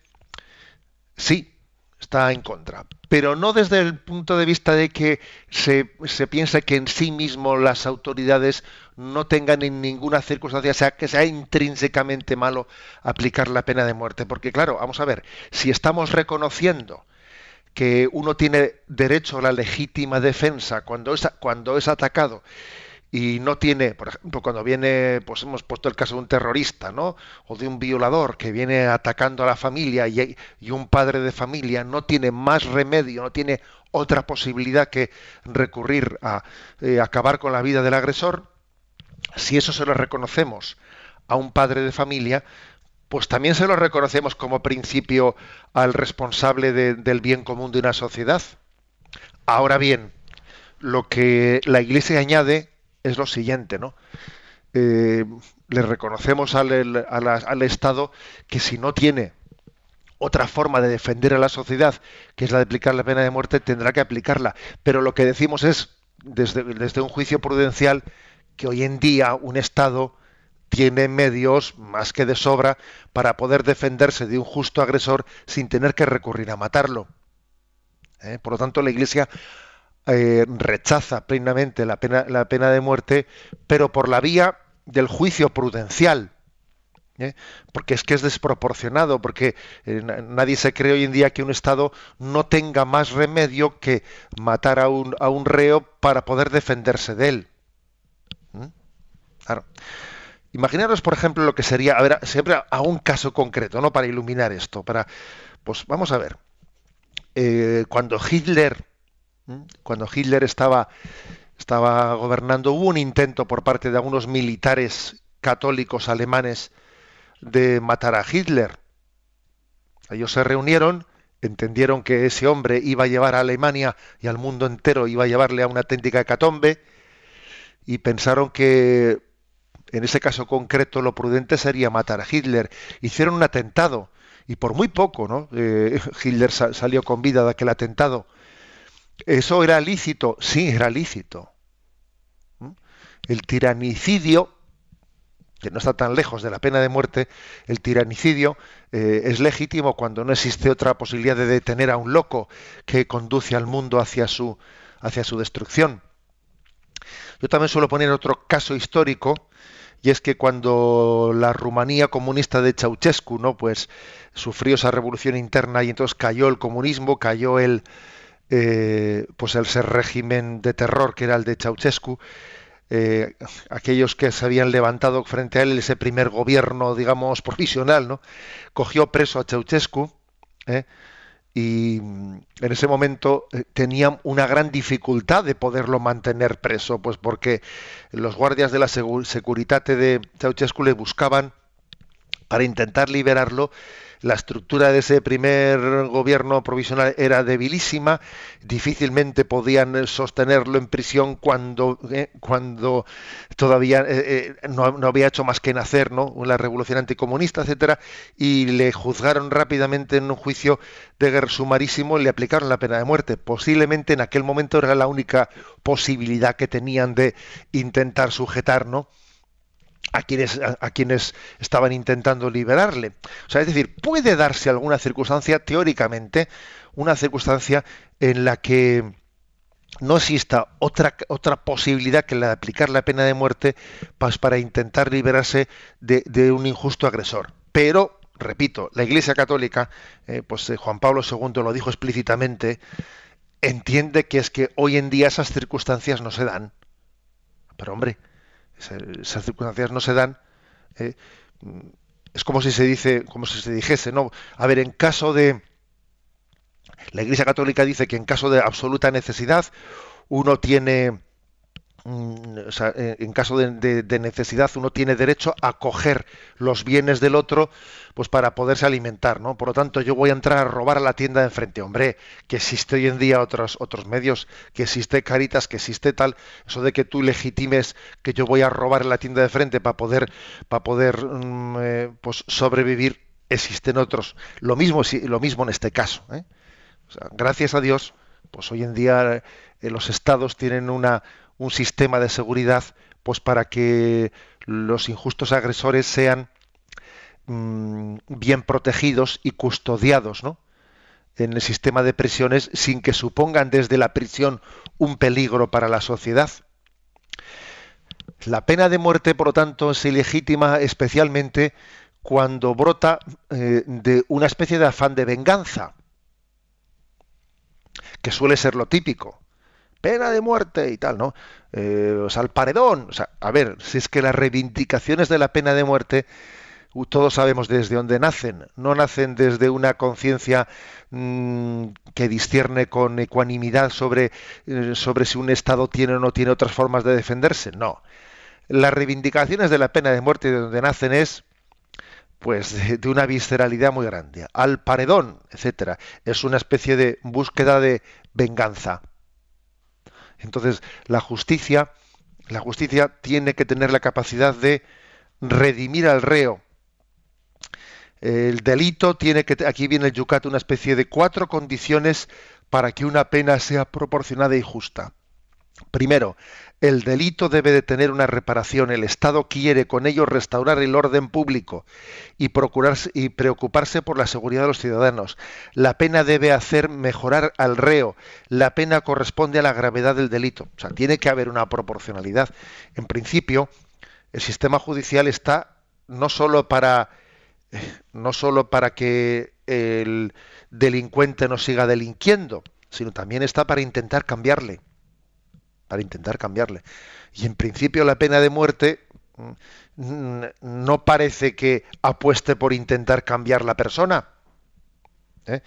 sí, está en contra, pero no desde el punto de vista de que se, se piensa que en sí mismo las autoridades no tengan en ninguna circunstancia, sea que sea intrínsecamente malo aplicar la pena de muerte. Porque claro, vamos a ver, si estamos reconociendo que uno tiene derecho a la legítima defensa cuando es, cuando es atacado y no tiene, por ejemplo, cuando viene, pues hemos puesto el caso de un terrorista, ¿no? O de un violador que viene atacando a la familia y, y, un padre de familia no tiene más remedio, no tiene otra posibilidad que recurrir a eh, acabar con la vida del agresor, si eso se lo reconocemos a un padre de familia, pues también se lo reconocemos como principio al responsable de, del bien común de una sociedad. Ahora bien, lo que la Iglesia añade es lo siguiente, ¿no? Eh, le reconocemos al, al, Estado que si no tiene otra forma de defender a la sociedad, que es la de aplicar la pena de muerte, tendrá que aplicarla. Pero lo que decimos es, desde, desde un juicio prudencial, que hoy en día un Estado tiene medios más que de sobra para poder defenderse de un justo agresor sin tener que recurrir a matarlo. ¿Eh? Por lo tanto, la Iglesia eh, rechaza plenamente la pena, la pena de muerte, pero por la vía del juicio prudencial. ¿eh? Porque es que es desproporcionado, porque eh, nadie se cree hoy en día que un Estado no tenga más remedio que matar a un, a un reo para poder defenderse de él. ¿Mm? Imaginaros, por ejemplo, lo que sería, a ver, siempre a un caso concreto, ¿no? Para iluminar esto, para, pues vamos a ver. cuando Hitler cuando Hitler estaba, estaba gobernando, hubo un intento por parte de algunos militares católicos alemanes de matar a Hitler. Ellos se reunieron, entendieron que ese hombre iba a llevar a Alemania y al mundo entero, iba a llevarle a una auténtica hecatombe, y pensaron que en ese caso concreto lo prudente sería matar a Hitler. Hicieron un atentado, y por muy poco, ¿no? Eh, <laughs> Hitler salió con vida de aquel atentado. ¿Eso era lícito? Sí, era lícito. ¿Mm? El tiranicidio, que no está tan lejos de la pena de muerte, el tiranicidio eh, es legítimo cuando no existe otra posibilidad de detener a un loco que conduce al mundo hacia su, hacia su destrucción. Yo también suelo poner otro caso histórico, y es que cuando la Rumanía comunista de Ceausescu, ¿no? pues sufrió esa revolución interna y entonces cayó el comunismo, cayó el, eh, pues el régimen de terror que era el de Ceausescu, eh, aquellos que se habían levantado frente a él, ese primer gobierno, digamos, <laughs> provisional, ¿no? Cogió preso a Ceausescu, ¿eh? y en ese momento eh, tenían una gran dificultad de poderlo mantener preso, pues porque los guardias de la Securitate de Ceausescu le buscaban para intentar liberarlo la estructura de ese primer gobierno provisional era debilísima, difícilmente podían sostenerlo en prisión cuando, eh, cuando todavía eh, eh, no, había hecho más que nacer ¿no? la revolución anticomunista, etcétera, y le juzgaron rápidamente en un juicio de guerra sumarísimo y le aplicaron la pena de muerte. Posiblemente en aquel momento era la única posibilidad que tenían de intentar sujetar, ¿no? A quienes, a, quienes estaban intentando liberarle. O sea, es decir, puede darse alguna circunstancia, teóricamente, una circunstancia en la que no exista otra, otra posibilidad que la de aplicar la pena de muerte para intentar liberarse de, un injusto agresor. Pero, repito, la Iglesia Católica, eh, pues eh, Juan Pablo II lo dijo explícitamente, entiende que es que hoy en día esas circunstancias no se dan. Pero hombre, esas circunstancias no se dan, eh, es como si se dice, como si se dijese, no, a ver, en caso de la Iglesia Católica dice que en caso de absoluta necesidad uno tiene Mm, eh, en caso de, necesidad uno tiene derecho a coger los bienes del otro pues para poderse alimentar no por lo tanto yo voy a entrar a robar a la tienda de enfrente. Hombre que existe hoy en día otros otros medios que existe caritas que existe tal eso de que tú legitimes que yo voy a robar en la tienda de frente para poder para poder mm, eh, pues sobrevivir existen otros. Lo mismo lo mismo en este caso ¿eh? gracias a Dios pues hoy en día los estados tienen una un sistema de seguridad pues para que los injustos agresores sean mm, bien protegidos y custodiados ¿no? en el sistema de prisiones sin que supongan desde la prisión un peligro para la sociedad. La pena de muerte, por lo tanto, es ilegítima especialmente cuando brota eh, de una especie de afán de venganza, que suele ser lo típico pena de muerte y tal, ¿no? Eh, o sea, al paredón. O sea, a ver, si es que las reivindicaciones de la pena de muerte, todos sabemos desde dónde nacen. No nacen desde una conciencia mm, que discierne con ecuanimidad sobre, eh, sobre si un Estado tiene o no tiene otras formas de defenderse. No. Las reivindicaciones de la pena de muerte de donde nacen es pues de, de, una visceralidad muy grande. Al paredón, etcétera. Es una especie de búsqueda de venganza. Entonces, la justicia, la justicia tiene que tener la capacidad de redimir al reo. El delito tiene que, aquí viene el yucat, una especie de cuatro condiciones para que una pena sea proporcionada y justa. Primero, el delito debe de tener una reparación. El Estado quiere con ello restaurar el orden público y, procurarse, y preocuparse por la seguridad de los ciudadanos. La pena debe hacer mejorar al reo. La pena corresponde a la gravedad del delito. O sea, tiene que haber una proporcionalidad. En principio, el sistema judicial está no solo para no solo para que el delincuente no siga delinquiendo, sino también está para intentar cambiarle para intentar cambiarle. Y en principio la pena de muerte mm, no parece que apueste por intentar cambiar la persona. ¿eh?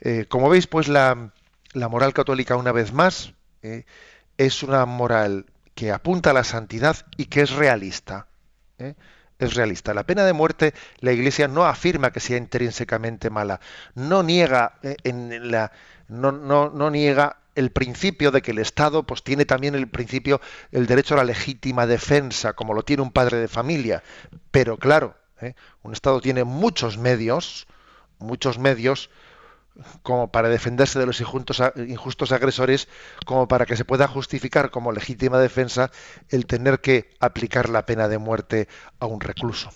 Eh, como veis, pues la, moral católica, una vez más, ¿eh? es una moral que apunta a la santidad y que es realista. Es realista. La pena de muerte, la Iglesia no afirma que sea intrínsecamente mala. No niega en la, no, no, no niega el principio de que el Estado pues tiene también el principio el derecho a la legítima defensa como lo tiene un padre de familia pero claro ¿eh? un Estado tiene muchos medios muchos medios como para defenderse de los injustos, injustos agresores como para que se pueda justificar como legítima defensa el tener que aplicar la pena de muerte a un recluso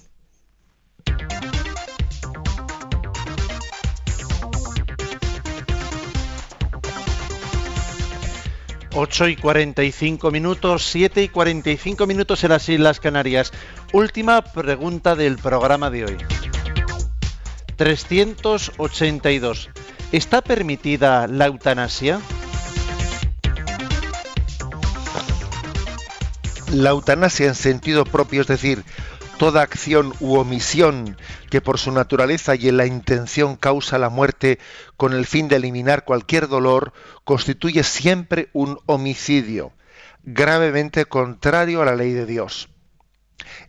8 y 45 minutos, 7 y 45 minutos en las Islas Canarias. Última pregunta del programa de hoy. 382. ¿Está permitida la eutanasia? La eutanasia en sentido propio, es decir, toda acción u omisión que por su naturaleza y en la intención causa la muerte con el fin de eliminar cualquier dolor, constituye siempre un homicidio, gravemente contrario a la ley de Dios.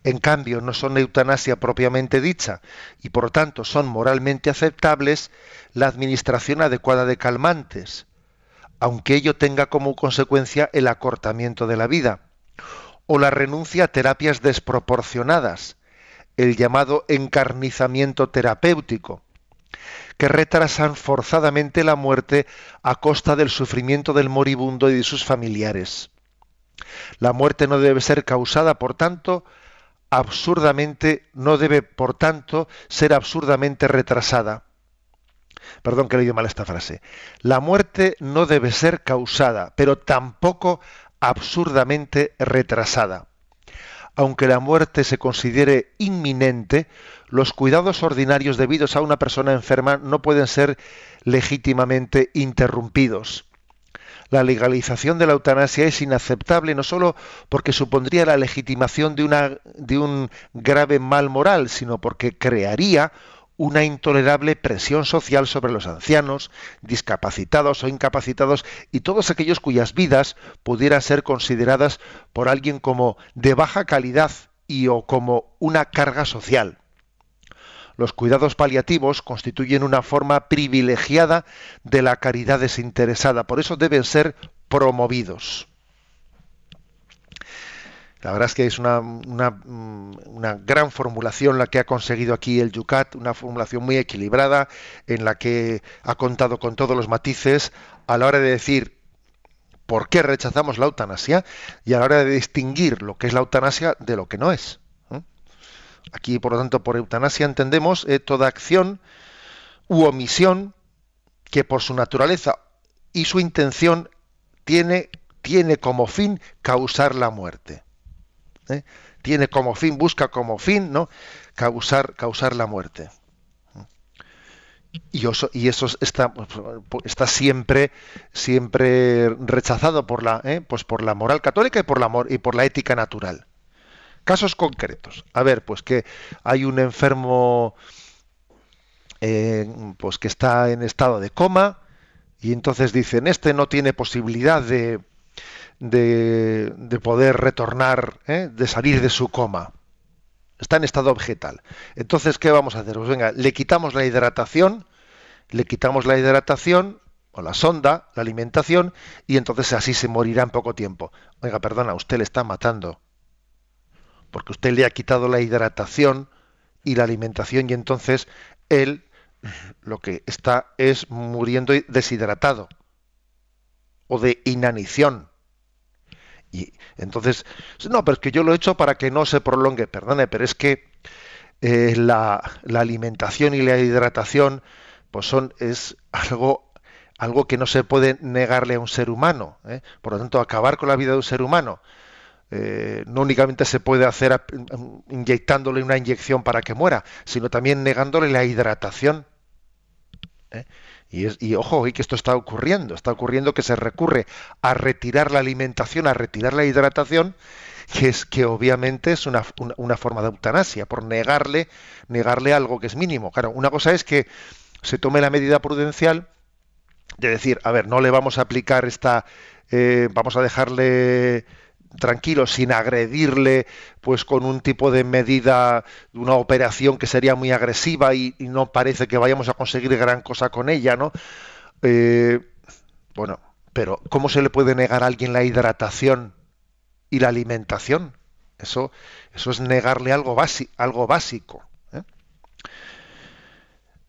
En cambio, no son eutanasia propiamente dicha y por tanto son moralmente aceptables la administración adecuada de calmantes, aunque ello tenga como consecuencia el acortamiento de la vida o la renuncia a terapias desproporcionadas, el llamado encarnizamiento terapéutico, que retrasan forzadamente la muerte a costa del sufrimiento del moribundo y de sus familiares. La muerte no debe ser causada, por tanto, absurdamente, no debe, por tanto, ser absurdamente retrasada. Perdón que he mal esta frase. La muerte no debe ser causada, pero tampoco absurdamente retrasada. Aunque la muerte se considere inminente, los cuidados ordinarios debidos a una persona enferma no pueden ser legítimamente interrumpidos. La legalización de la eutanasia es inaceptable no solo porque supondría la legitimación de, de un grave mal moral, sino porque crearía una intolerable presión social sobre los ancianos, discapacitados o incapacitados y todos aquellos cuyas vidas pudieran ser consideradas por alguien como de baja calidad y o como una carga social. Los cuidados paliativos constituyen una forma privilegiada de la caridad desinteresada, por eso deben ser promovidos. La verdad es que es una, mm, una, gran formulación la que ha conseguido aquí el Yucat, una formulación muy equilibrada en la que ha contado con todos los matices a la hora de decir por qué rechazamos la eutanasia y a la hora de distinguir lo que es la eutanasia de lo que no es. Aquí, por lo tanto, por eutanasia entendemos eh, toda acción u omisión que por su naturaleza y su intención tiene, tiene como fin causar la muerte. ¿Eh? tiene como fin, busca como fin, ¿no? causar, causar la muerte. Y eso, está, siempre, siempre rechazado por la, ¿eh? pues por la moral católica y por la, y por la ética natural. Casos concretos. A ver, pues que hay un enfermo eh, pues que está en estado de coma y entonces dicen, este no tiene posibilidad de, de, poder retornar, ¿eh? de salir de su coma. Está en estado vegetal. Entonces, ¿qué vamos a hacer? Pues venga, le quitamos la hidratación, le quitamos la hidratación o la sonda, la alimentación, y entonces así se morirá en poco tiempo. Oiga, perdona, usted le está matando. Porque usted le ha quitado la hidratación y la alimentación y entonces él lo que está es muriendo deshidratado o de inanición. Y entonces, no, pero es que yo lo he hecho para que no se prolongue. Perdone, pero es que eh, la, alimentación y la hidratación, pues son, es algo, algo que no se puede negarle a un ser humano. ¿eh? Por lo tanto, acabar con la vida de un ser humano. Eh, no únicamente se puede hacer inyectándole una inyección para que muera, sino también negándole la hidratación. Y, ojo, y que esto está ocurriendo, está ocurriendo que se recurre a retirar la alimentación, a retirar la hidratación, que es que obviamente es una, forma de eutanasia, por negarle, negarle algo que es mínimo. Claro, una cosa es que se tome la medida prudencial de decir, a ver, no le vamos a aplicar esta, eh, vamos a dejarle tranquilo, sin agredirle, pues con un tipo de medida, una operación que sería muy agresiva y, no parece que vayamos a conseguir gran cosa con ella, ¿no? Eh, bueno, pero ¿cómo se le puede negar a alguien la hidratación y la alimentación? Eso, eso es negarle algo, algo básico. ¿eh?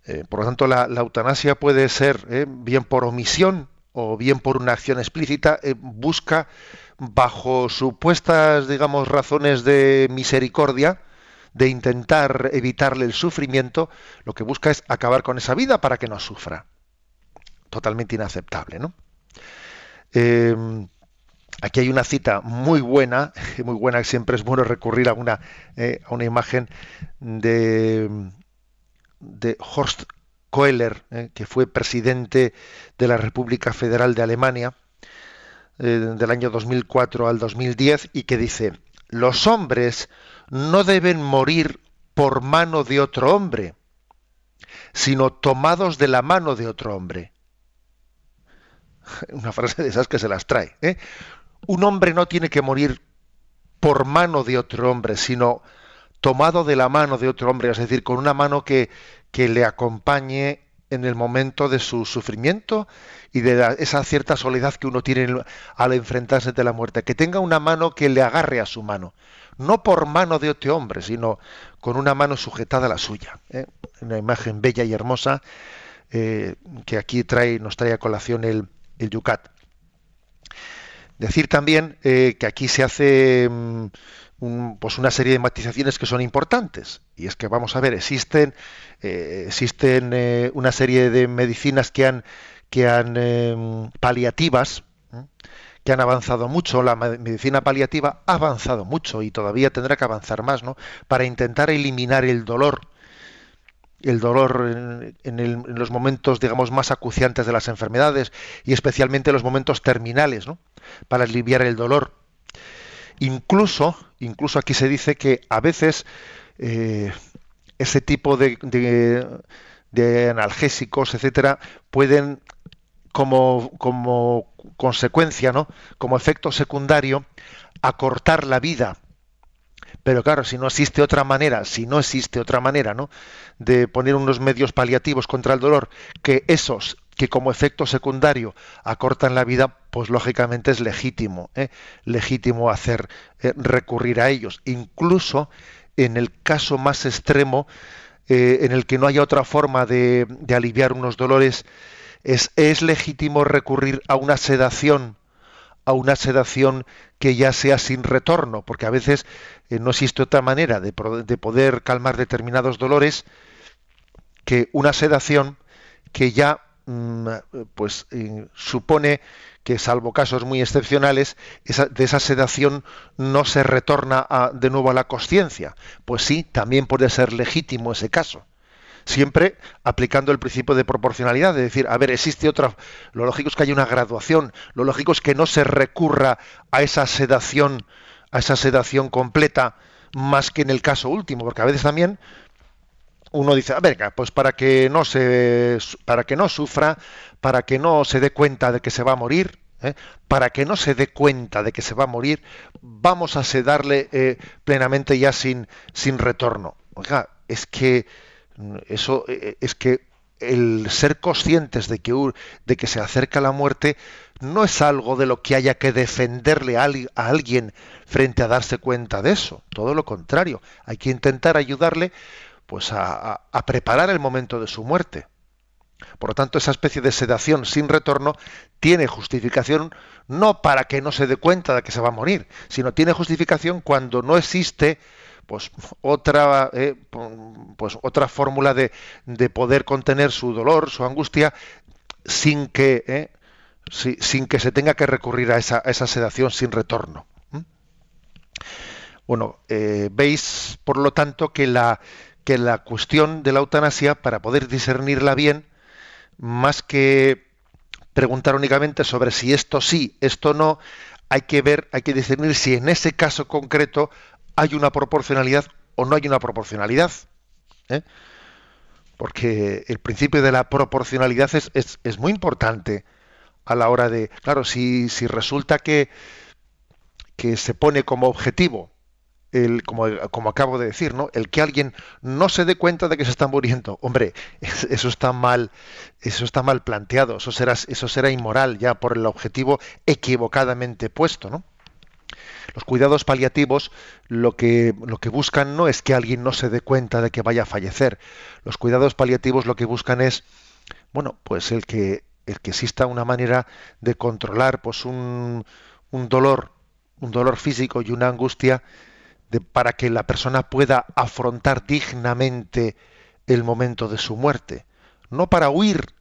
Eh, por lo tanto, la, eutanasia puede ser bien por omisión o bien por una acción explícita, busca bajo supuestas, digamos, razones de misericordia, de intentar evitarle el sufrimiento, lo que busca es acabar con esa vida para que no sufra. Totalmente inaceptable, ¿no? Eh, aquí hay una cita muy buena, <laughs> muy buena, que siempre es bueno recurrir a una, eh, a una imagen de, de Horst Kohler, eh, que fue presidente de la República Federal de Alemania, eh, del año 2004 al 2010 y que dice, los hombres no deben morir por mano de otro hombre, sino tomados de la mano de otro hombre. <laughs> Una frase de esas que se las trae. ¿eh? Un hombre no tiene que morir por mano de otro hombre, sino tomado de la mano de otro hombre, es decir, con una mano que, que le acompañe en el momento de su sufrimiento y de esa cierta soledad que uno tiene al enfrentarse de la muerte, que tenga una mano que le agarre a su mano, no por mano de otro hombre, sino con una mano sujetada a la suya. ¿eh? Una imagen bella y hermosa eh, que aquí trae, nos trae a colación el, el Yucat. Decir también eh, que aquí se hace pues una serie de matizaciones que son importantes. Y es que, vamos a ver, existen, eh, existen eh, una serie de medicinas que han, que han em, paliativas, que han avanzado mucho. La medicina paliativa ha avanzado mucho y todavía tendrá que avanzar más, ¿no? Para intentar eliminar el dolor el dolor en, los momentos, digamos, más acuciantes de las enfermedades y especialmente los momentos terminales, ¿no? Para aliviar el dolor. Incluso, incluso aquí se dice que a veces eh, ese tipo de, analgésicos, etcétera, pueden como, como consecuencia, ¿no? Como efecto secundario, acortar la vida pero claro, si no existe otra manera, si no existe otra manera, ¿no? De poner unos medios paliativos contra el dolor, que esos que como efecto secundario acortan la vida, pues lógicamente es legítimo, ¿eh? legítimo hacer eh, recurrir a ellos, incluso en el caso más extremo, eh, en el que no haya otra forma de, de aliviar unos dolores, es, es legítimo recurrir a una sedación a una sedación que ya sea sin retorno, porque a veces no existe otra manera de, poder calmar determinados dolores que una sedación que ya pues eh, supone que salvo casos muy excepcionales de esa sedación no se retorna de nuevo a la conciencia pues sí también puede ser legítimo ese caso. Siempre aplicando el principio de proporcionalidad, de decir, a ver, existe otra, lo lógico es que haya una graduación, lo lógico es que no se recurra a esa sedación, a esa sedación completa, más que en el caso último, porque a veces también uno dice, a ver, pues para que no se, para que no sufra, para que no se dé cuenta de que se va a morir, ¿eh? para que no se dé cuenta de que se va a morir, vamos a sedarle eh, plenamente ya sin, sin retorno. Oiga, es que eso eh, eh, es que el ser conscientes de que, de que se acerca la muerte no es algo de lo que haya que defenderle a, alguien frente a darse cuenta de eso. Todo lo contrario, hay que intentar ayudarle pues a, preparar el momento de su muerte. Por lo tanto, esa especie de sedación sin retorno tiene justificación no para que no se dé cuenta de que se va a morir, sino tiene justificación cuando no existe pues otra eh, pues otra fórmula de, de, poder contener su dolor su angustia sin que eh, sin que se tenga que recurrir a esa, esa sedación sin retorno bueno eh, veis por lo tanto que la que la cuestión de la eutanasia para poder discernirla bien más que preguntar únicamente sobre si esto sí esto no hay que ver hay que discernir si en ese caso concreto hay una proporcionalidad o no hay una proporcionalidad. ¿eh? Porque el principio de la proporcionalidad es, es, muy importante a la hora de, claro, si, si resulta que, que se pone como objetivo como, como, acabo de decir, ¿no? El que alguien no se dé cuenta de que se está muriendo. Hombre, eso está mal, eso está mal planteado, eso será, eso será inmoral ya por el objetivo equivocadamente puesto, ¿no? Los cuidados paliativos lo que, lo que buscan no es que alguien no se dé cuenta de que vaya a fallecer. Los cuidados paliativos lo que buscan es, bueno, pues el que, el que exista una manera de controlar pues un, un dolor, un dolor físico y una angustia para que la persona pueda afrontar dignamente el momento de su muerte. No para huir,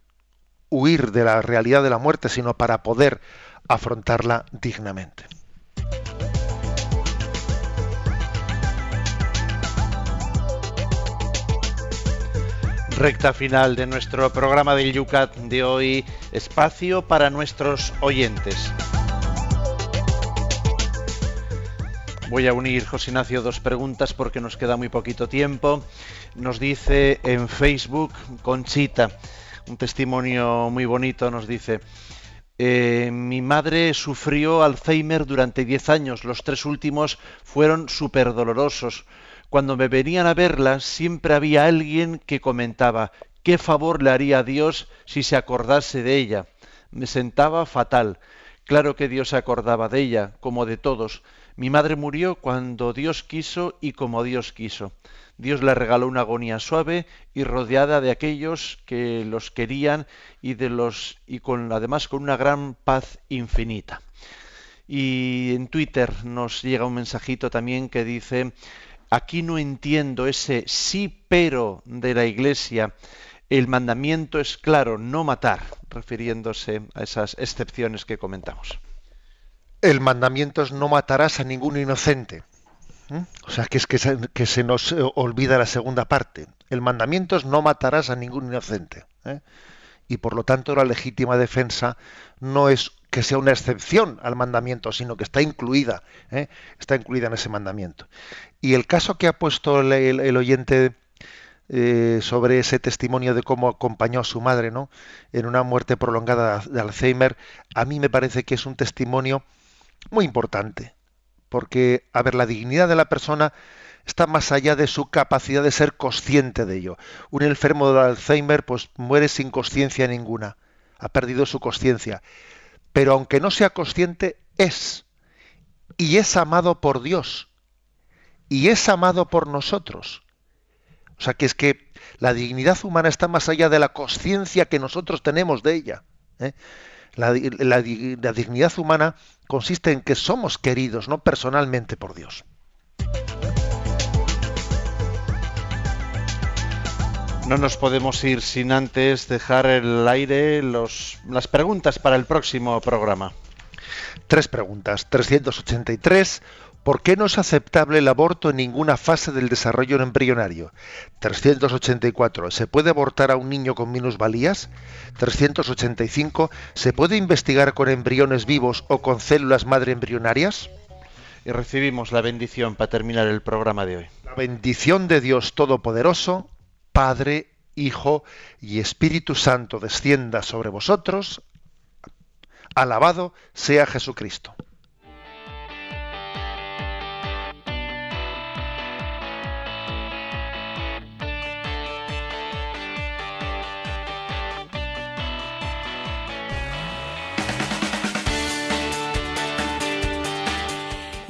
huir de la realidad de la muerte, sino para poder afrontarla dignamente. recta final de nuestro programa del Yucat de hoy, espacio para nuestros oyentes. Voy a unir, José Ignacio, dos preguntas porque nos queda muy poquito tiempo. Nos dice en Facebook Conchita, un testimonio muy bonito, nos dice, eh, mi madre sufrió Alzheimer durante 10 años, los tres últimos fueron súper dolorosos. Cuando me venían a verla siempre había alguien que comentaba, ¿qué favor le haría a Dios si se acordase de ella? Me sentaba fatal. Claro que Dios se acordaba de ella, como de todos. Mi madre murió cuando Dios quiso y como Dios quiso. Dios le regaló una agonía suave y rodeada de aquellos que los querían y de los y con además con una gran paz infinita. Y en Twitter nos llega un mensajito también que dice aquí no entiendo ese sí pero de la Iglesia. El mandamiento es claro, no matar, refiriéndose a esas excepciones que comentamos. El mandamiento es no matarás a ningún inocente. ¿Mm? O sea, que es que se, nos eh, olvida la segunda parte. El mandamiento es no matarás a ningún inocente. ¿eh? Y por lo tanto la legítima defensa no es que sea una excepción al mandamiento, sino que está incluida, ¿eh? está incluida en ese mandamiento. Y el caso que ha puesto el, oyente sobre ese testimonio de cómo acompañó a su madre, ¿no? En una muerte prolongada de Alzheimer, a mí me parece que es un testimonio muy importante porque, a ver, la dignidad de la persona está más allá de su capacidad de ser consciente de ello. Un enfermo de Alzheimer pues muere sin conciencia ninguna, ha perdido su conciencia, pero aunque no sea consciente, es, y es amado por Dios, y es amado por nosotros. O sea que es que la dignidad humana está más allá de la conciencia que nosotros tenemos de ella. ¿eh? La, la dignidad humana consiste en que somos queridos, no personalmente por Dios. No nos podemos ir sin antes dejar el aire los, las preguntas para el próximo programa. Tres preguntas. 383. ¿Por qué no es aceptable el aborto en ninguna fase del desarrollo embrionario? 384. ¿Se puede abortar a un niño con minusvalías? 385. ¿Se puede investigar con embriones vivos o con células madre embrionarias? Y recibimos la bendición para terminar el programa de hoy. La bendición de Dios Todopoderoso, Padre, Hijo y Espíritu Santo descienda sobre vosotros. Alabado sea Jesucristo.